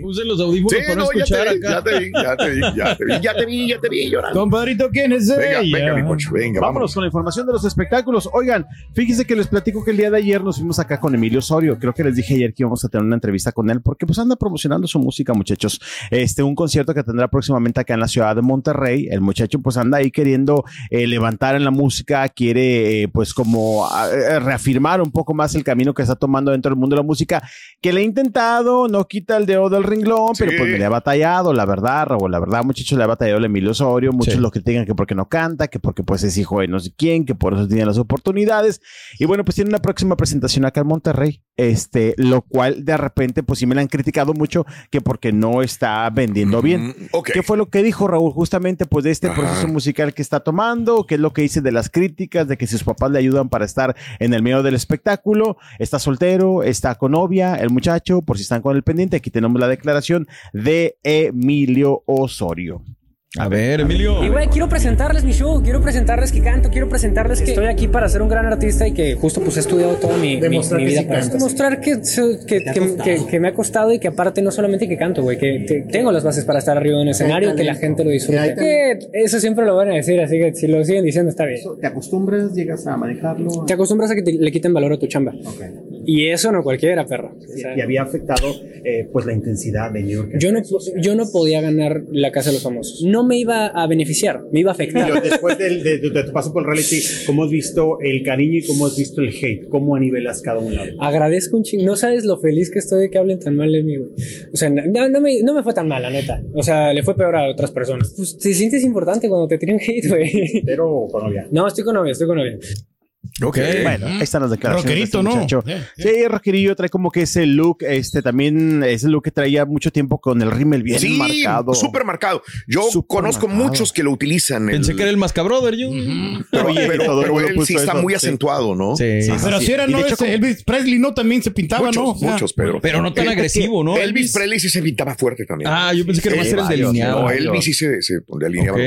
Puse los audífonos Sí, para no no, ya escuchar te, vi, acá. ya te vi, ya te vi, ya te vi, ya te vi, ya te vi llorando. Compadrito, ¿quién es Venga, ella? venga, mi pocho, venga, Vámonos vámonos. con la información de los espectáculos. Oigan, fíjense que les platico que el día de ayer nos fuimos acá con Emilio Osorio. Creo que les dije ayer que íbamos a tener una entrevista con él porque pues anda promocionando su música, muchachos. Este, un concierto que tendrá próximamente acá en la ciudad de Monterrey. El muchacho pues anda ahí queriendo eh, levantar en la música, quiere eh, pues como ah, eh, reafirmar un poco más el camino que está tomando dentro del mundo de la música, que le ha intentado, no quita el dedo del renglón, pero Sí. pues me le ha batallado, la verdad, Raúl, la verdad, muchachos, le ha batallado el Emilio Osorio, muchos Sí. lo critican que porque no canta, que porque pues es hijo de no sé quién, que por eso tiene las oportunidades. Y bueno, pues tiene una próxima presentación acá en Monterrey, este, lo cual de repente pues sí me la han criticado mucho que porque no está vendiendo bien. Mm. ¿Qué fue lo que dijo Raúl justamente pues de este Ajá. proceso musical que está tomando? ¿Qué es lo que dice de las críticas, de que sus papás le ayudan para estar en el medio del espectáculo? Está soltero, está con novia, el muchacho, por si están con el pendiente, aquí tenemos la declaración de Emilio Osorio. A ver, Emilio. Y güey, quiero presentarles mi show, quiero presentarles que canto, quiero presentarles que estoy aquí para ser un gran artista y que justo pues he estudiado toda mi, mi- mi vida para. Demostrar que, que, que, que- que me ha costado y que aparte no solamente que canto, güey, que te- tengo las bases para estar arriba de un escenario, que la gente lo disfrute. Que eso siempre lo van a decir, así que si lo siguen diciendo está bien. ¿Te acostumbras? ¿Llegas a manejarlo? Te acostumbras a que te- le quiten valor a tu chamba. Y eso no cualquiera, perro. Sea, Y había afectado eh, pues la intensidad de New York. yo no, yo no podía ganar la casa de los famosos. No me iba a beneficiar, me iba a afectar. Pero después del- de, de- de tu paso por el reality, ¿cómo has visto el cariño y cómo has visto el hate? ¿Cómo nivelas cada un lado? Agradezco un chingo. No sabes lo feliz que estoy de que hablen tan mal de mí, güey. O sea, no, no me, no me fue tan mal, la neta. O sea, le fue peor a otras personas. Pues te sientes importante cuando te tiran hate, güey. ¿Pero con novia? No, estoy con novia, estoy con novia. Ok. Bueno, ahí están las declaraciones. Rockerito, de este ¿no? muchacho. Eh, Sí, rockerillo trae como que ese look, este también es el look que traía mucho tiempo con el rímel bien Sí, marcado. súper marcado. Yo conozco marcado. muchos que lo utilizan. Pensé el- que era el Mascabrother, yo. Pero, Oye, pero- todo el pero mundo él sí está eso, muy sí. acentuado, ¿no? Sí. Pero si era, ¿no? hecho, Ese como- Elvis Presley, ¿no? También se pintaba, Muchos, ¿no? O sea, muchos, pero. Pero no tan El- agresivo, ¿no? Elvis Presley sí se pintaba fuerte también. Ah, yo pensé que era más Sí, era el delineado. No. Elvis sí se, delineaba.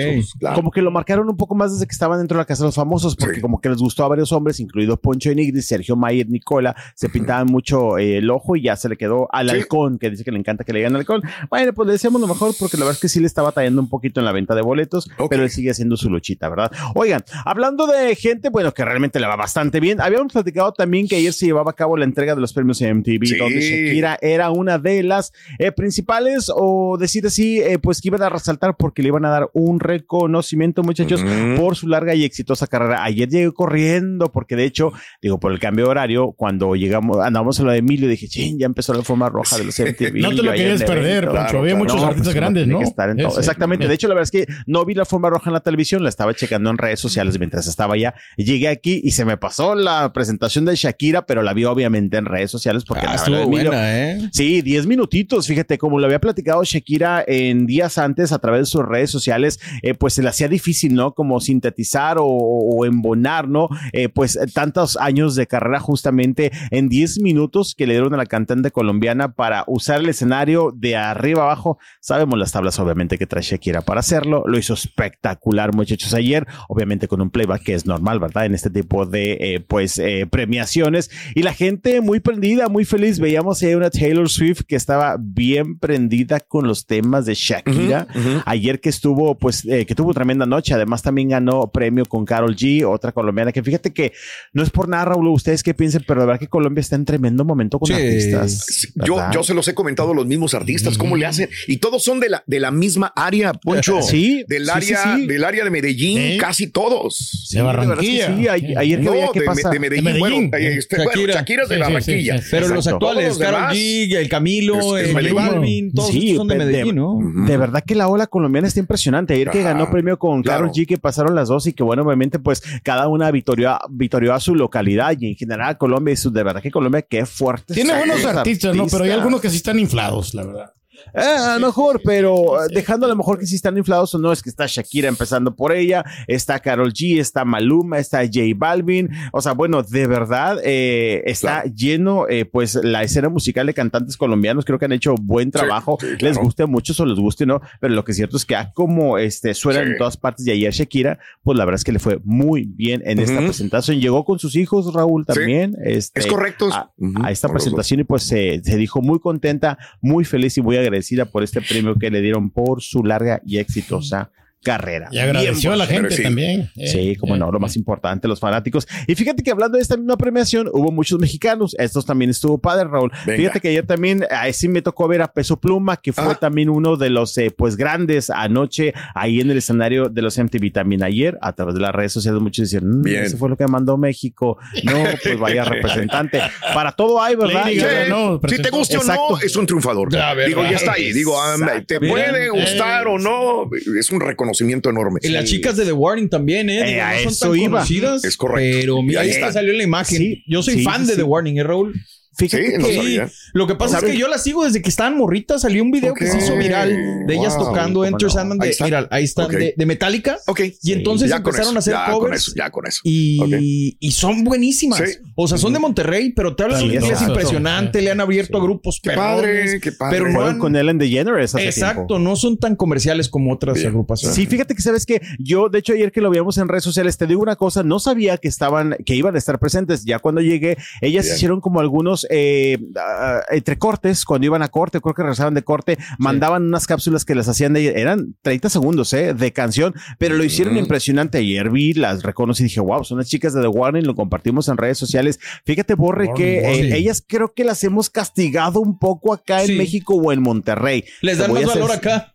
Como que lo marcaron un poco más desde que estaban dentro de la casa de los famosos, porque Sí. como que les gustó a varios hombres, incluido Poncho Enigris, Sergio Mayer, Nicola, se pintaban mucho eh, el ojo y ya se le quedó al halcón, que dice que le encanta que le digan halcón. Bueno, pues le deseamos lo mejor, porque la verdad es que sí le está batallando un poquito en la venta de boletos, pero él sigue haciendo su luchita, ¿verdad? Oigan, hablando de gente, bueno, que realmente le va bastante bien, habíamos platicado también que ayer se llevaba a cabo la entrega de los premios MTV, Sí. donde Shakira era una de las eh, principales, o decir así, eh, pues que iban a resaltar porque le iban a dar un reconocimiento, muchachos, por su larga y exitosa carrera. Ayer llegué corriendo, porque de hecho, digo, por el cambio de horario, cuando llegamos, andamos a lo de Emilio, dije, ya empezó la forma roja de los MTV. No te lo querías perder, evento. Claro, Había claro. muchos No, artistas pues, grandes, ¿no? que estar en todo. Ese. Exactamente. De hecho, la verdad es que no vi la forma roja en la televisión, la estaba checando en redes sociales mientras estaba allá. Llegué aquí y se me pasó la presentación de Shakira, pero la vi obviamente en redes sociales porque Ah, la estuvo buena, ¿eh? Sí, 10 minutitos, fíjate, como lo había platicado Shakira en días antes a través de sus redes sociales, eh, pues se le hacía difícil, ¿no? Como sintetizar o, o embonar, ¿no? Eh, pues tantos años de carrera justamente en 10 minutos que le dieron a la cantante colombiana para usar el escenario de arriba abajo. Sabemos las tablas obviamente que trae Shakira para hacerlo. Lo hizo espectacular muchachos ayer, obviamente con un playback que es normal, ¿verdad? En este tipo de eh, pues eh, premiaciones. Y la gente muy prendida, muy feliz. Veíamos ahí una Taylor Swift que estaba bien prendida con los temas de Shakira. Ayer que estuvo pues eh, que tuvo tremenda noche. Además también ganó premio con Carol G, otra colombiana que fíjate que no es por nada, Raúl, ustedes qué piensen, pero de verdad que Colombia está en tremendo momento con Sí. artistas. Yo, ¿verdad? yo se los he comentado a los mismos artistas, cómo le hacen. Y todos son de la, de la misma área, Poncho. Sí, Del sí, área, sí, sí. del área de Medellín, Sí. casi todos. De Barranquilla. Sí, ayer, que No, de, pasa. de Medellín. De Medellín. Bueno, eh, este, bueno, Shakira. Shakira es de Sí, sí, sí, Barranquilla. sí. Pero los Exacto. actuales, Karol G, el Camilo, es- es el. Balvin, todos son de de- Medellín, ¿no? De verdad que la ola colombiana está impresionante. Ayer que ganó premio con. Karol G, que pasaron las dos y que bueno, obviamente pues cada una victorió, victorió a su localidad y en general Colombia, y su- de verdad que Colombia, qué fuerte. Tiene buenos los artistas, ¿no? Pero hay algunos que sí están inflados, la verdad. Eh, a lo mejor, pero eh, dejando a lo mejor que sí están inflados o no, es que está Shakira empezando por ella, está Carol G, está Maluma, está J Balvin, o sea, bueno, de verdad eh, está Claro. lleno, eh, pues la escena musical de cantantes colombianos, creo que han hecho buen trabajo, sí, les claro. guste mucho o les guste no, pero lo que es cierto es que ah, como este, suenan Sí. en todas partes y ayer Shakira, pues la verdad es que le fue muy bien en esta presentación, llegó con sus hijos, Raúl, también, este, Es correcto. a, esta presentación y pues se, se dijo muy contenta, muy feliz y muy agradecida por este premio que le dieron por su larga y exitosa carrera. Y agradeció a la gente merecido. también. Eh, Sí, como eh, no, lo más importante, los fanáticos. Y fíjate que hablando de esta misma premiación, hubo muchos mexicanos. Estos también estuvo padre, Raúl. Venga. Fíjate que ayer también, a ese me tocó ver a Peso Pluma, que fue Ah. también uno de los, eh, pues, grandes anoche ahí en el escenario de los MTV. También ayer, a través de las redes sociales, muchos decían, "Mm, Bien. eso fue lo que mandó México. No, pues vaya representante. Para todo hay, ¿verdad? Sí, no, si te guste o no, es un triunfador. Digo, ya está ahí. Digo, te puede Bien, gustar eh, o no, es un reconocimiento enorme. Y las chicas de The Warning también, ¿eh? Eh, Digo, no son eso tan iba. conocidas. Es correcto. Pero mira, Ahí está. salió en la imagen. Sí. Yo soy Sí, fan sí, de sí. The Warning, ¿eh, Raúl? Fíjate Sí, no que sabía. Lo que pasa es que yo la sigo desde que estaban morritas. Salió un video que se hizo viral de ellas Wow. tocando ¿Cómo Enter no? Sandman de, Ahí está. mira, ahí están, de, de Metallica. Ok. Y entonces empezaron eso, a hacer ya con eso, ya con eso. y, y son buenísimas. Sí. O sea, son de Monterrey, pero te hablan un inglés impresionante. Le han abierto a grupos Qué perrones, padre, qué padre. Pero no con Ellen DeGeneres hace Exacto, tiempo. no son tan comerciales como otras Bien. agrupaciones. Sí, fíjate que sabes que yo, de hecho, ayer que lo veíamos en redes sociales, te digo una cosa, no sabía que estaban, que iban a estar presentes. Ya cuando llegué, ellas Bien. hicieron como algunos eh, ah, entrecortes cuando iban a corte, creo que regresaban de corte, mandaban unas cápsulas que las hacían de, eran 30 segundos, eh, de canción, pero lo hicieron impresionante. Ayer vi, las reconocí y dije, wow, son las chicas de The Warning, lo compartimos en redes sociales. Fíjate, Borre, que eh, ellas creo que las hemos castigado un poco acá en Sí. México o en Monterrey. Les dan más valor acá.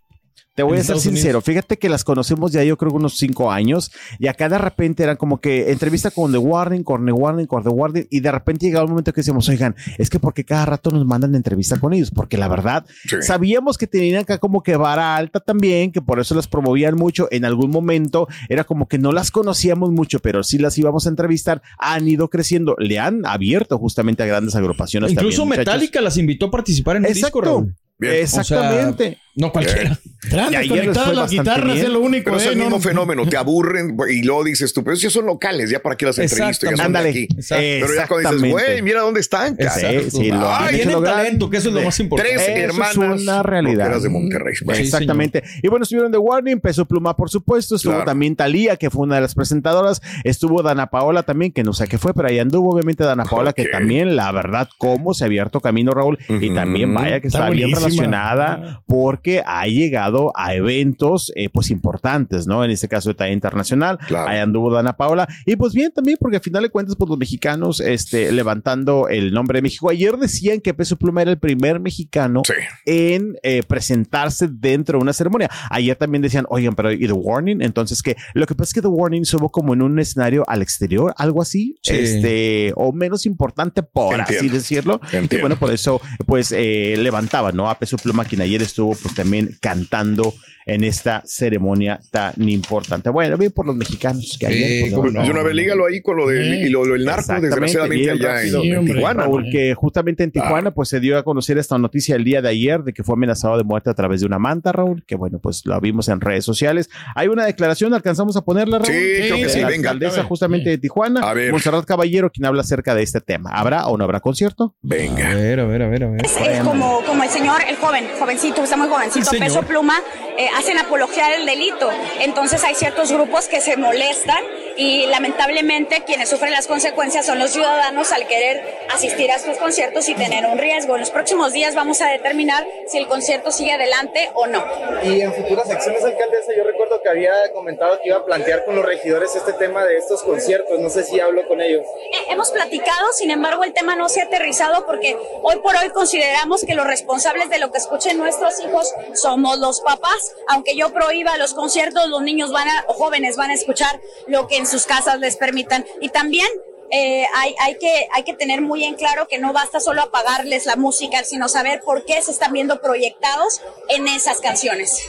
Te voy a ser sincero, fíjate que las conocemos ya yo creo unos cinco años y acá de repente eran como que entrevista con The Warning, con The Warning, con The Warning y de repente llegaba un momento que decíamos, oigan, es que porque cada rato nos mandan entrevista con ellos, porque la verdad Sí. sabíamos que tenían acá como que vara alta también, que por eso las promovían mucho, en algún momento era como que no las conocíamos mucho, pero sí las íbamos a entrevistar, han ido creciendo, le han abierto justamente a grandes agrupaciones. Incluso también, muchachos. Metallica las invitó a participar en disco, Exacto. Raúl. Bien. Exactamente. No cualquiera. Traen Y ayer les desconectadas fue las guitarras, bien. es lo único. Pero es eh, el no, mismo no. fenómeno, te aburren y luego dices tú, pero si son locales, ya para qué las entrevisto, ya son de aquí. Pero ya cuando dices, güey, mira dónde están, cara. Sí, sí, lo Ay, tienen lograr. talento, que eso es lo más importante. Tres Eso es hermanas una realidad. rockeras de Monterrey. Bueno, Sí, Exactamente. Y bueno, estuvieron The Warning, Peso Pluma, por supuesto. Estuvo Claro. también Talía, que fue una de las presentadoras. Estuvo Dana Paola también, que no sé qué fue, pero ahí anduvo, obviamente, Dana Paola, que también, la verdad, cómo se ha abierto camino, Raúl. Y también, vaya que Está está, bien relacionada, porque ha llegado a eventos, eh, pues importantes, ¿no? En este caso de talla internacional. Claro. Ahí anduvo Dana Paola. Y pues bien también, porque al final de cuentas, pues los mexicanos, este, levantando el nombre de México. Ayer decían que Peso Pluma era el primer mexicano Sí. en eh, presentarse dentro de una ceremonia. Ayer también decían, oigan, pero ¿y The Warning? Entonces, que lo que pasa es que The Warning estuvo como en un escenario al exterior, algo así, Sí. este, o menos importante, por así Entiendo. decirlo. Y bueno, por eso, pues, eh, levantaba, ¿no? A Peso Pluma, quien ayer estuvo, pues, pues también cantando en esta ceremonia tan importante. Bueno, bien por los mexicanos que hay. Sí, no, una vez lígalo ahí con lo del, y lo, lo del narco, desgraciadamente allá en, en, Tijuana. Porque justamente en Tijuana, ah. pues se dio a conocer esta noticia el día de ayer de que fue amenazado de muerte a través de una manta, Raúl, que bueno, pues lo vimos en redes sociales. Hay una declaración, alcanzamos a ponerla, Raúl. Sí, creo que sí, la venga. alcaldesa justamente de Tijuana, A ver. Monserrat Caballero, quien habla acerca de este tema. ¿Habrá o no habrá concierto? Venga. A ver, a ver, a ver, a ver. Es, es como, como el señor, el joven, jovencito, está muy jovencito, Sí, peso pluma, eh, hacen apología del delito. Entonces hay ciertos grupos que se molestan y lamentablemente quienes sufren las consecuencias son los ciudadanos al querer asistir a estos conciertos y tener un riesgo. En los próximos días vamos a determinar si el concierto sigue adelante o no. Y en futuras acciones, alcaldesa, yo recuerdo que había comentado que iba a plantear con los regidores este tema de estos conciertos. No sé si hablo con ellos. Eh, Hemos platicado, sin embargo, el tema no se ha aterrizado porque hoy por hoy consideramos que los responsables de lo que escuchen nuestros hijos somos los papás. Aunque yo prohíba los conciertos, los niños van a, o jóvenes van a escuchar lo que en sus casas les permitan. Y también eh, hay, hay, que, hay que tener muy en claro que no basta solo apagarles la música, sino saber por qué se están viendo proyectados en esas canciones.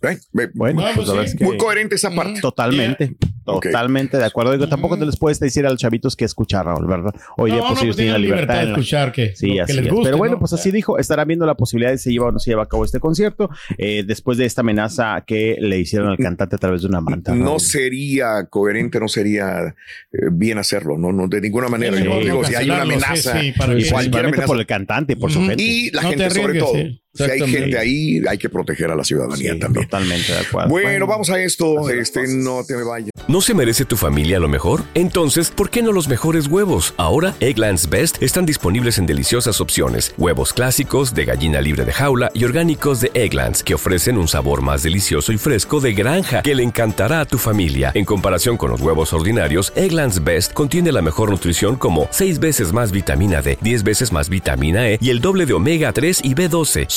Pues, pues sí. Muy coherente esa parte. Totalmente, Totalmente de acuerdo. Digo, tampoco te les puedes decir a los chavitos que escuchar, Raúl, ¿verdad? Hoy día, No, pues no, ellos tienen la libertad. de escuchar que, Sí, que así les es. guste, Pero bueno, ¿no? pues así dijo, estarán viendo la posibilidad de si se lleva o no se lleva a cabo este concierto eh, después de esta amenaza que le hicieron al cantante a través de una manta. No Raúl. sería coherente, no sería eh, bien hacerlo, no, no de ninguna manera. Sí, Yo no, digo, si hay una amenaza, sí, para Y cualquier amenaza. por el cantante y por su gente. y la gente sobre todo. Si hay gente ahí, hay que proteger a la ciudadanía Sí, también. Totalmente de acuerdo. Bueno, vamos a esto. Este, no te me vayas. ¿No se merece tu familia lo mejor? Entonces, ¿por qué no los mejores huevos? Ahora, Egglands Best están disponibles en deliciosas opciones. Huevos clásicos, de gallina libre de jaula y orgánicos de Egglands, que ofrecen un sabor más delicioso y fresco de granja que le encantará a tu familia. En comparación con los huevos ordinarios, Egglands Best contiene la mejor nutrición como 6 veces más vitamina D, 10 veces más vitamina E y el doble de omega 3 y B12.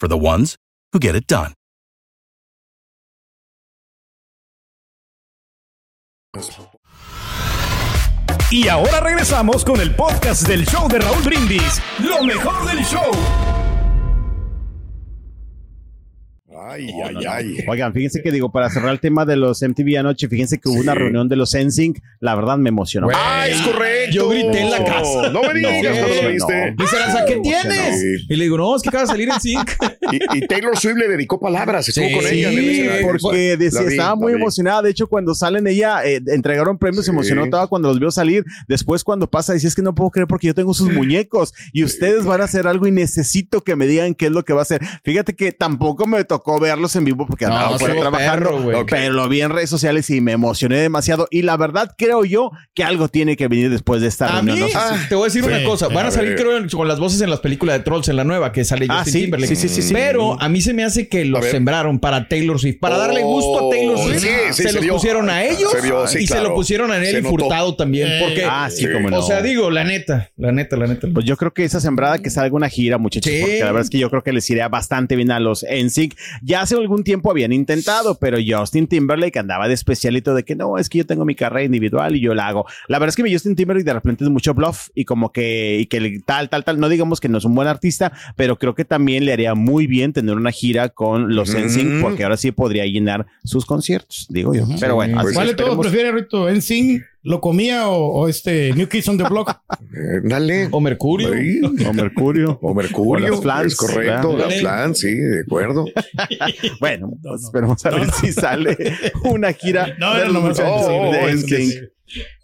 for the ones who get it done. Y ahora regresamos con el podcast del show de Raúl Brindis. Lo mejor del show. Ay, ay, ay. Oigan, fíjense que digo, para cerrar el tema de los MTV anoche, fíjense que hubo una reunión de los NSYNC, la verdad me emocionó. Ah, es correcto. Yo grité en la casa. No me digas No, cuando lo viste. Dice ¿qué tienes? Sí. Y le digo, no, es que acaba de salir en Sync. Y, y Taylor Swift le dedicó palabras. Estuvo Sí, con ella en el Sí, porque decía, vi, estaba muy vi. emocionada. De hecho, cuando salen ella, eh, entregaron premios, se emocionó toda cuando los vio salir. Después, cuando pasa, dice, es que no puedo creer porque yo tengo sus muñecos y ustedes van a hacer algo y necesito que me digan qué es lo que va a hacer. Fíjate que tampoco me tocó verlos en vivo porque No, andaba fuera estuvo trabajando, perro, pero lo vi en redes sociales y me emocioné demasiado. Y la verdad, creo yo que algo tiene que venir después de esta A reunión. mí, No sé si- sí, te voy a decir Sí, una cosa. Van a a salir, ver. creo, con las voces en las películas de Trolls, en la nueva, que sale Ah, Justin sí, Timberlake. sí, sí, sí, sí. Pero a mí se me hace que los sembraron para Taylor Swift, para darle Oh, gusto a Taylor Swift. sí, sí, se, los pusieron a ellos Se vio, sí, y se lo pusieron a Nelly. Furtado también. Eh, Porque, Ah, sí, Sí. como no. o sea, digo, la neta, la neta, la neta. Pues yo creo que esa sembrada que salga una gira, muchachos, Sí. porque la verdad es que yo creo que les iría bastante bien a los NSYNC. Ya hace algún tiempo habían intentado, pero Justin Timberlake andaba de especialito de que no, es que yo tengo mi carrera individual y yo la hago. La verdad es que mi Justin Timberlake de repente es mucho bluff y como que, y que tal, tal, tal, no digamos que no es un buen artista, pero creo que también le haría muy bien tener una gira con los. NSYNC, porque ahora sí podría llenar sus conciertos, digo yo. Pero bueno, así ¿Cuál de todos esperemos. prefiere, Rito? ¿En ¿Lo comía o, o este New Kids on the Block? Eh, dale. O Mercurio. Sí. O Mercurio. O Mercurio. O las Flans, es correcto. Las flans, sí, de acuerdo. Bueno, pues esperemos a ver si sale una gira No, de los oh, es que NSYNC.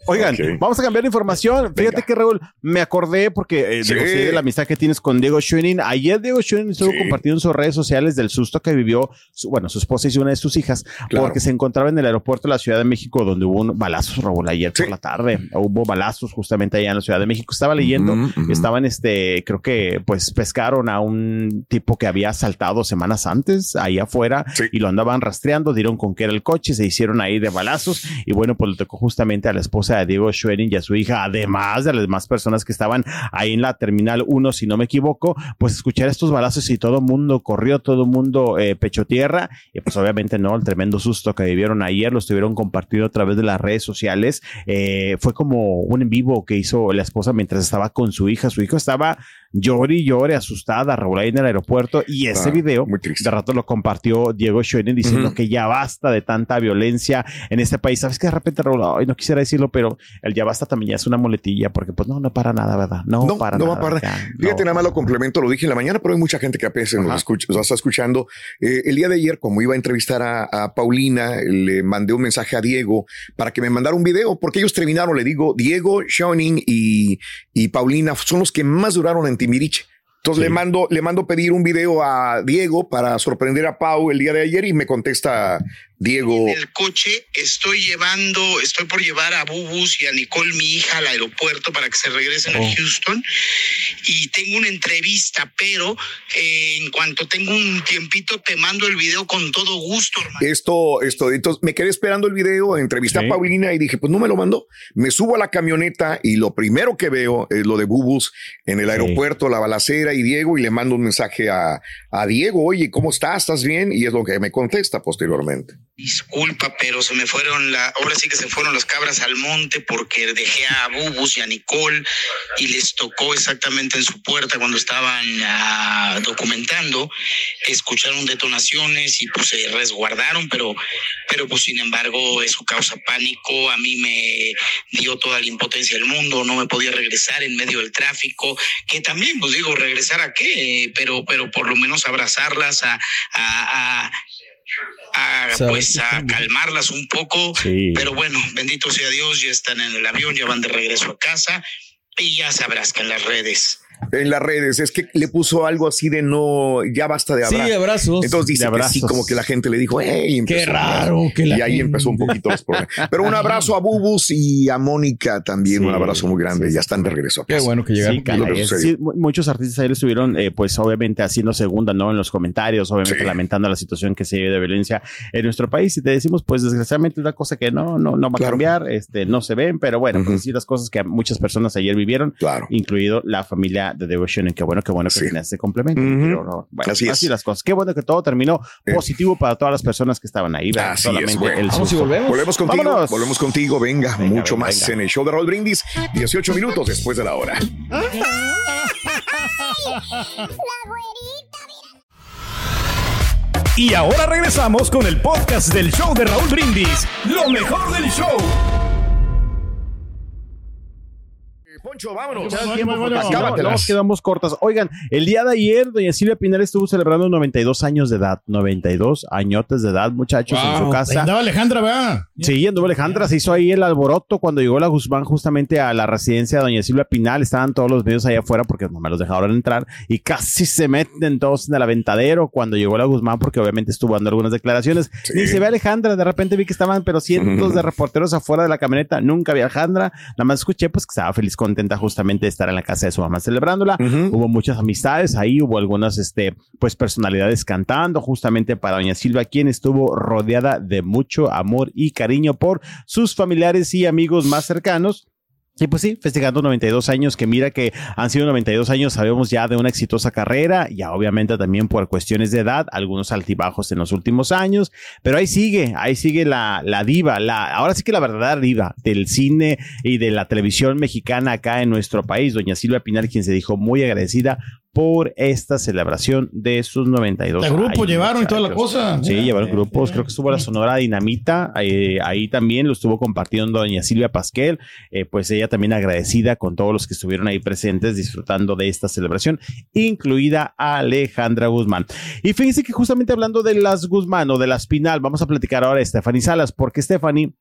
Oigan, vamos a cambiar de información. Fíjate que Raúl, me acordé porque eh, Sí. digo, sí, de la amistad que tienes con Diego Schoening. Ayer Diego Schoening estuvo Sí. compartiendo en sus redes sociales del susto que vivió, su- bueno, su esposa y una de sus hijas, Claro. porque se encontraba en el aeropuerto de la Ciudad de México, donde hubo un balazos, Raúl, ayer por la tarde. Hubo balazos justamente allá en la Ciudad de México. Estaba leyendo, estaban, este, creo que, pues, pescaron a un tipo que había asaltado semanas antes ahí afuera y lo andaban rastreando, dieron con que era el coche, se hicieron ahí de balazos y bueno, pues le tocó justamente a la esposa de Diego Schwerin y a su hija, además de las demás personas que estaban ahí en la terminal 1, si no me equivoco, pues escuchar estos balazos y todo mundo corrió, todo mundo eh, pecho tierra. Y pues obviamente no, el tremendo susto que vivieron ayer, lo estuvieron compartiendo a través de las redes sociales, eh, fue como un en vivo que hizo la esposa mientras estaba con su hija, su hijo estaba llore y llore, asustada, Raúl en el aeropuerto y ese Ah, video muy de rato lo compartió Diego Schoenen diciendo Ujú. que ya basta de tanta violencia en este país. Sabes que de repente, Raúl, ay, no quisiera decirlo, pero el ya basta también ya es una muletilla porque pues no, no para nada, ¿verdad? No, No, para no nada. va a parar. ya, Fíjate, no. nada más lo complemento, lo dije en la mañana, pero hay mucha gente que apenas nos, escucha, nos está escuchando. Eh, el día de ayer, como iba a entrevistar a, a Paulina, le mandé un mensaje a Diego para que me mandara un video, porque ellos terminaron, le digo, Diego, Schoening y, y Paulina son los que más duraron en Timbiriche. Entonces le mando, le mando pedir un video a Diego para sorprender a Pau el día de ayer y me contesta Diego. En el coche estoy llevando, estoy por llevar a Bubus y a Nicole, mi hija, al aeropuerto para que se regresen a Houston. Y tengo una entrevista, pero eh, en cuanto tengo un tiempito te mando el video con todo gusto, hermano. Esto, esto, entonces me quedé esperando el video, entrevisté Sí. a Paulina y dije, pues no me lo mandó. Me subo a la camioneta y lo primero que veo es lo de Bubus en el Sí. aeropuerto, la balacera y Diego, y le mando un mensaje a, a Diego, oye, ¿cómo estás? ¿Estás bien? Y es lo que me contesta posteriormente. Disculpa, pero se me fueron la, ahora sí que se fueron las cabras al monte porque dejé a Bubus y a Nicole y les tocó exactamente en su puerta cuando estaban ah, documentando, escucharon detonaciones y pues se resguardaron, pero, pero pues sin embargo eso causa pánico, a mí me dio toda la impotencia del mundo, no me podía regresar en medio del tráfico, que también pues digo, regresar a qué, pero, pero por lo menos abrazarlas, a, a, a a, pues a calmarlas un poco, Sí. pero bueno, bendito sea Dios, ya están en el avión, ya van de regreso a casa y ya sabrás que en las redes En las redes, es que le puso algo así de no, ya basta de Sí, abrazos. abrazos. Entonces dice que sí, abrazos. como que la gente le dijo, hey, Qué raro que la Y ahí gente- empezó un poquito los problemas. Pero un abrazo a Bubus y a Mónica también, Sí, un abrazo muy grande. sí, ya están de regreso a Qué bueno que llegaron. Que muchos artistas ahí lo estuvieron, eh, pues obviamente haciendo segunda, ¿no? En los comentarios, obviamente Sí. lamentando la situación que se vive de violencia en nuestro país. Y te decimos, pues desgraciadamente es una cosa que no, no, no va Claro. a cambiar, este, no se ven, pero bueno, Ujú. pues sí, las cosas que muchas personas ayer vivieron, Claro. incluido la familia de Devotion. Qué bueno, qué bueno que Sí. tiene este complemento. Ujú. Pero no, bueno, Así así, es. las cosas. Qué bueno que todo terminó Eh. positivo para todas las personas que estaban ahí. ¿verdad? Así Solamente es, bueno. el Vamos y volvemos. Volvemos contigo, Vámonos. volvemos contigo, venga, Venga, mucho venga, más venga. en el show de Raúl Brindis, 18 minutos después de la hora. Y ahora regresamos con el podcast del show de Raúl Brindis. Lo mejor del show. Poncho, vámonos. Tiempo, bueno, no, nos quedamos cortas. Oigan, el día de ayer, doña Silvia Pinal estuvo celebrando 92 años de edad. 92 añotes de edad, muchachos, en su casa. Andaba Alejandra, ¿verdad? Sí, anduvo Alejandra, se hizo ahí el alboroto cuando llegó la Guzmán justamente a la residencia de doña Silvia Pinal. Estaban todos los medios allá afuera porque no me los dejaron entrar y casi se meten todos en el aventadero cuando llegó la Guzmán porque obviamente estuvo dando algunas declaraciones. Sí. Ni se ve Alejandra, de repente vi que estaban pero cientos de reporteros afuera de la camioneta. Nunca vi a Alejandra, nada más escuché pues que estaba feliz, contenta justamente de estar en la casa de su mamá celebrándola. Ujú. Hubo muchas amistades ahí, hubo algunas, este, pues personalidades cantando justamente para Doña Silvia, quien estuvo rodeada de mucho amor y cariño por sus familiares y amigos más cercanos. Y pues sí, festejando 92 años, que mira que han sido 92 años, sabemos ya de una exitosa carrera, ya obviamente también por cuestiones de edad, algunos altibajos en los últimos años, pero ahí sigue, ahí sigue la, la diva, la, ahora sí que la verdadera diva del cine y de la televisión mexicana acá en nuestro país, doña Silvia Pinal, quien se dijo muy agradecida por esta celebración de sus 92 El grupo años, llevaron y toda la cosa. Sí, llevaron grupos, creo que estuvo la Sonora Dinamita, eh, ahí también lo estuvo compartiendo doña Silvia Pasquel, eh, pues ella también agradecida con todos los que estuvieron ahí presentes disfrutando de esta celebración, incluida Alejandra Guzmán. Y fíjense que justamente hablando de las Guzmán o de las Pinal, vamos a platicar ahora de Stephanie Salas, porque Stephanie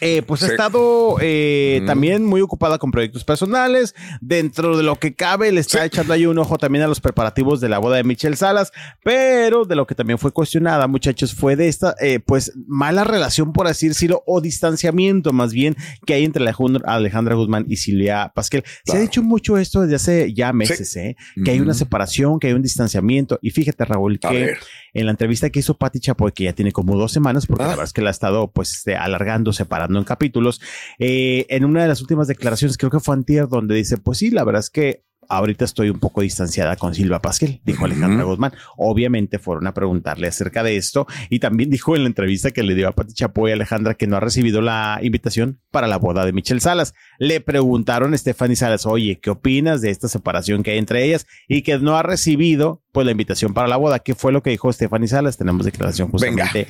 Eh, pues ha Sí. estado eh, Mm. también muy ocupada con proyectos personales. Dentro de lo que cabe, le está echando ahí un ojo también a los preparativos de la boda de Michelle Salas. Pero de lo que también fue cuestionada, muchachos, fue de esta, eh, pues, mala relación, por así decirlo, o distanciamiento más bien que hay entre Alejandra, Guzmán y Silvia Pasquel. Se ha dicho mucho esto desde hace ya meses, ¿eh? Que hay una separación, que hay un distanciamiento. Y fíjate, Raúl, que en la entrevista que hizo Patti Chapoy, que ya tiene como dos semanas, porque Ah. la verdad es que la ha estado pues este, alargando, separando en capítulos, eh, en una de las últimas declaraciones, creo que fue antier, donde dice, pues sí, la verdad es que ahorita estoy un poco distanciada con Silva Pasquel, dijo Alejandra Guzmán. Obviamente fueron a preguntarle acerca de esto y también dijo en la entrevista que le dio a Pati Chapoy a Alejandra que no ha recibido la invitación para la boda de Michelle Salas. Le preguntaron a Stephanie Salas, oye, ¿qué opinas de esta separación que hay entre ellas? Y que no ha recibido pues la invitación para la boda. ¿Qué fue lo que dijo Stephanie Salas? Tenemos declaración justamente.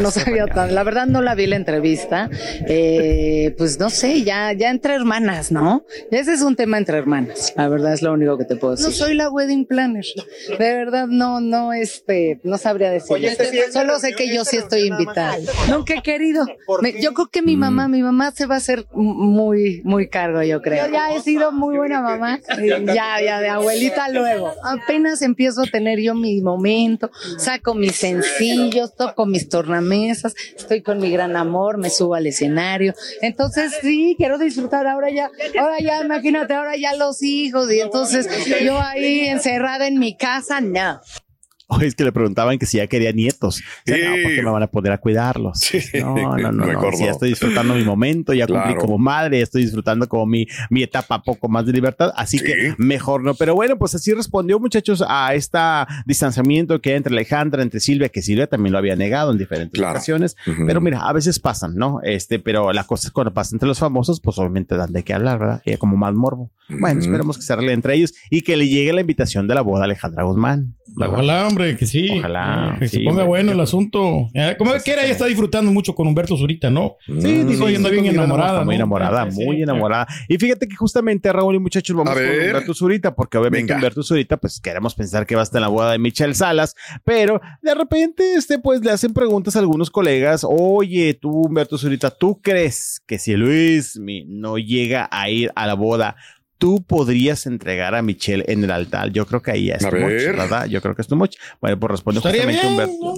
No sabía tan, la verdad no la vi la entrevista. Eh, pues no sé, ya, ya entre hermanas, ¿no? Ese es un tema entre hermanas. La verdad es lo único que te puedo decir. No soy la wedding planner. De verdad no, no, este, no sabría decir. Oye, este Solo sé que yo sí estoy invitada. Nunca he querido. Me- yo creo que mi mamá, mi mamá se va a hacer muy, muy cargo, yo creo. Yo ya he sido muy buena mamá. Ya, ya, de abuelita luego. Apenas empiezo a tener yo mi momento, saco mis sencillos, toco mis tornamesas, estoy con mi gran amor, me subo al escenario. Entonces, sí, quiero disfrutar ahora ya, ahora ya, imagínate, ahora ya los hijos, y entonces yo ahí encerrada en mi casa, no. Oye, es que le preguntaban que si ya quería nietos. O sea, no, porque me van a poder a cuidarlos. No, no, no, no. Si ya estoy disfrutando mi momento, ya cumplí como madre, ya estoy disfrutando como mi, mi etapa poco más de libertad, así que mejor no. Pero bueno, pues así respondió, muchachos, a este distanciamiento que hay entre Alejandra, entre Silvia, que Silvia también lo había negado en diferentes ocasiones. Pero mira, a veces pasan, ¿no? Este, pero la cosa es cuando pasa entre los famosos, pues obviamente dan de qué hablar, ¿verdad? Y como más morbo. Bueno, Ujú. esperemos que se arregle entre ellos y que le llegue la invitación de la boda a Alejandra Guzmán. Ojalá, hombre, que sí. Ojalá, Que sí, se ponga hombre. bueno el asunto. Como que era, ella está disfrutando mucho con Humberto Zurita, ¿no? Sí, dijo, anda bien enamorada. Muy enamorada, Sí, muy sí. enamorada. Y fíjate que justamente, Raúl y muchachos, vamos A con. Humberto Zurita, porque obviamente Venga. Humberto Zurita, pues queremos pensar que va a estar en la boda de Michelle Salas, pero de repente, este, pues le hacen preguntas a algunos colegas, oye, tú, Humberto Zurita, ¿tú crees que si Luis mi- no llega a ir a la boda, tú podrías entregar a Michelle en el altar? Yo creo que ahí ya es A too much, ver. ¿verdad? Yo creo que es too much. Bueno, pues responde justamente bien, Humberto.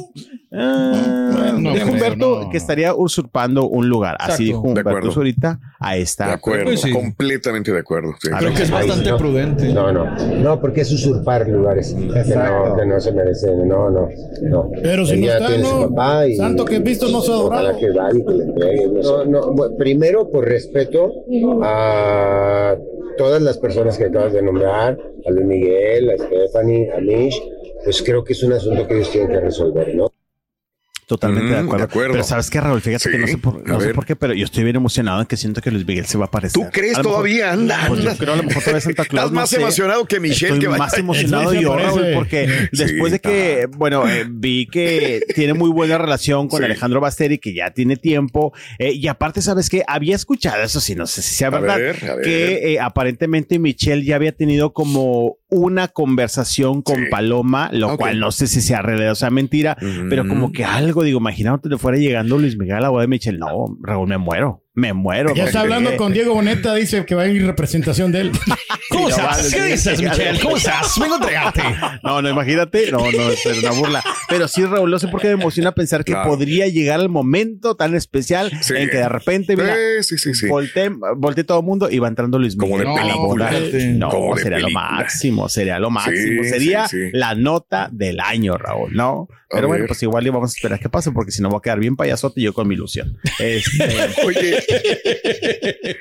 Ah, Bueno, no dijo creo, Humberto no. que estaría usurpando un lugar. Así Exacto. dijo Humberto. Zurita a esta. De acuerdo, Pues sí. completamente de acuerdo. sí. A Creo que es bastante no. prudente. No, no, no, porque es usurpar lugares que no, que no se merecen, no, no, no. Pero si no está, no. papá y Santo que visto no se adorado. que vaya que le entregue. No, no, bueno, primero por respeto a todas las personas que acabas de nombrar, a Luis Miguel, a Stephanie, a Mish, pues creo que es un asunto que ellos tienen que resolver, ¿no? Totalmente de, acuerdo. de acuerdo. Pero sabes que Raúl, fíjate que no sé, por, no sé por qué, pero yo estoy bien emocionado en que siento que Luis Miguel se va a aparecer. ¿Tú crees A lo mejor- todavía? Anda, Pues yo anda. creo a lo mejor todavía Santa Claus. Estás no más sé. emocionado que Michelle Estoy que más emocionado yo. Raúl, porque Sí, después de que, bueno, eh, vi que tiene muy buena relación con Sí. Alejandro Basteri, que ya tiene tiempo, eh, y aparte, ¿sabes qué? Había escuchado, eso sí, no sé si sea A verdad, ver, a ver. que eh, aparentemente Michelle ya había tenido como una conversación con Sí. Paloma, lo cual no sé si sea realidad o sea mentira, pero como que algo, digo, imagínate le fuera llegando Luis Miguel a la boda de Michelle. No, Raúl, me muero, me muero. Ya está hablando con Diego Boneta, dice que va a ir representación de él. Vale, ¿Qué dices, Michelle? vale. ¿Cómo estás? Vengo a entregarte. No, no, imagínate. No, no, es una burla. Pero sí, Raúl, no sé por qué me emociona pensar que Claro. podría llegar el momento tan especial Sí. en que de repente, mira, Sí, sí, sí, sí. volteé, volteé todo el mundo y va entrando Luis Como Miguel de a la película. No, Como de sería lo máximo, sería lo máximo. Sí, sería sí, sí. la nota del año, Raúl, ¿no? A Pero bueno, ver. pues igual y vamos a esperar qué pase, porque si no voy a quedar bien payasote y yo con mi ilusión. Este, Oye,